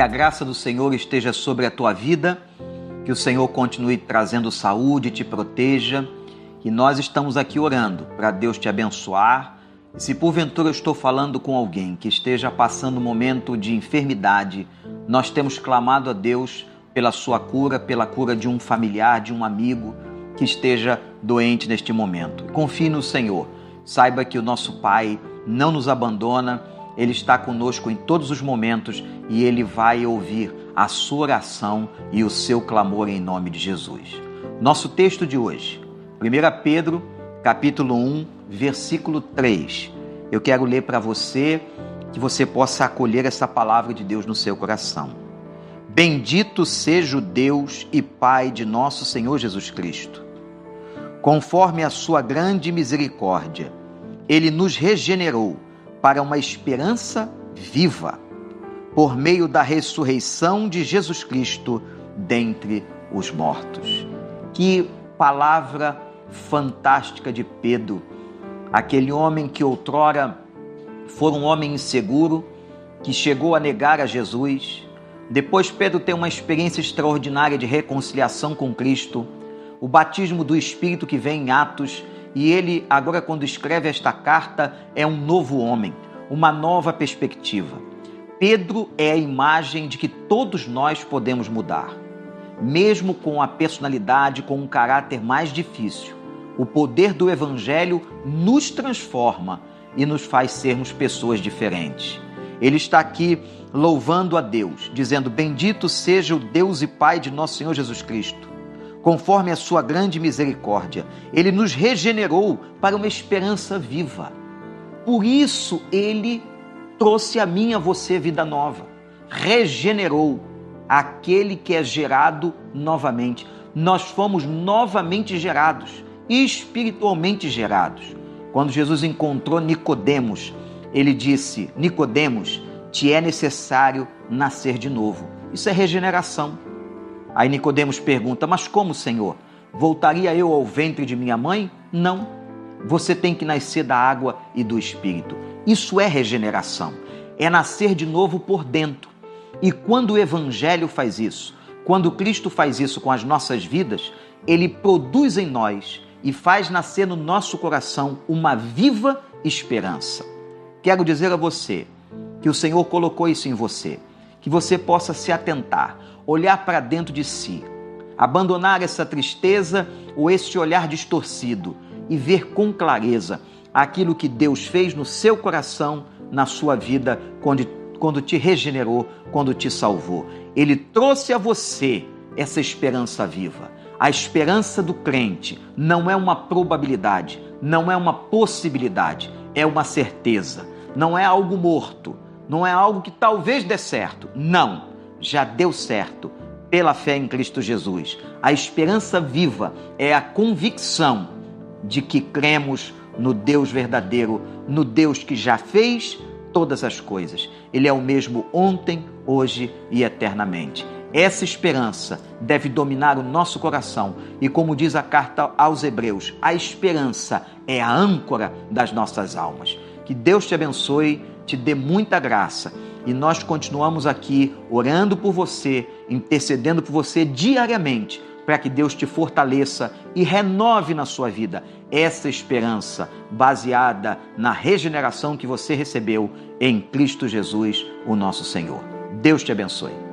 Que a graça do Senhor esteja sobre a tua vida, que o Senhor continue trazendo saúde, te proteja. E nós estamos aqui orando para Deus te abençoar. E se porventura eu estou falando com alguém que esteja passando um momento de enfermidade, nós temos clamado a Deus pela sua cura, pela cura de um familiar, de um amigo que esteja doente neste momento. Confie no Senhor. Saiba que o nosso Pai não nos abandona, Ele está conosco em todos os momentos e Ele vai ouvir a sua oração e o seu clamor em nome de Jesus. Nosso texto de hoje, 1 Pedro, capítulo 1, versículo 3. Eu quero ler para você que você possa acolher essa palavra de Deus no seu coração. Bendito seja o Deus e Pai de nosso Senhor Jesus Cristo. Conforme a sua grande misericórdia, ele nos regenerou para uma esperança viva, por meio da ressurreição de Jesus Cristo dentre os mortos. Que palavra fantástica de Pedro, aquele homem que outrora foi um homem inseguro, que chegou a negar a Jesus. Depois, Pedro tem uma experiência extraordinária de reconciliação com Cristo, o batismo do Espírito que vem em Atos, e ele, agora, quando escreve esta carta, é um novo homem, uma nova perspectiva. Pedro é a imagem de que todos nós podemos mudar, mesmo com a personalidade, com um caráter mais difícil. O poder do Evangelho nos transforma e nos faz sermos pessoas diferentes. Ele está aqui louvando a Deus, dizendo: Bendito seja o Deus e Pai de nosso Senhor Jesus Cristo conforme a sua grande misericórdia. Ele nos regenerou para uma esperança viva. Por isso ele trouxe a mim a você vida nova. Regenerou aquele que é gerado novamente. Nós fomos novamente gerados, espiritualmente gerados. Quando Jesus encontrou Nicodemos, ele disse: Nicodemos, te é necessário nascer de novo. Isso é regeneração. Aí Nicodemos pergunta: "Mas como, Senhor? Voltaria eu ao ventre de minha mãe?" Não. Você tem que nascer da água e do espírito. Isso é regeneração. É nascer de novo por dentro. E quando o evangelho faz isso, quando Cristo faz isso com as nossas vidas, ele produz em nós e faz nascer no nosso coração uma viva esperança. Quero dizer a você que o Senhor colocou isso em você, que você possa se atentar olhar para dentro de si, abandonar essa tristeza ou esse olhar distorcido e ver com clareza aquilo que Deus fez no seu coração, na sua vida, quando, quando te regenerou, quando te salvou. Ele trouxe a você essa esperança viva. A esperança do crente não é uma probabilidade, não é uma possibilidade, é uma certeza. Não é algo morto, não é algo que talvez dê certo. Não já deu certo pela fé em Cristo Jesus. A esperança viva é a convicção de que cremos no Deus verdadeiro, no Deus que já fez todas as coisas. Ele é o mesmo ontem, hoje e eternamente. Essa esperança deve dominar o nosso coração e, como diz a carta aos Hebreus, a esperança é a âncora das nossas almas. Que Deus te abençoe, te dê muita graça e nós continuamos aqui orando por você, intercedendo por você diariamente, para que Deus te fortaleça e renove na sua vida essa esperança baseada na regeneração que você recebeu em Cristo Jesus, o nosso Senhor. Deus te abençoe.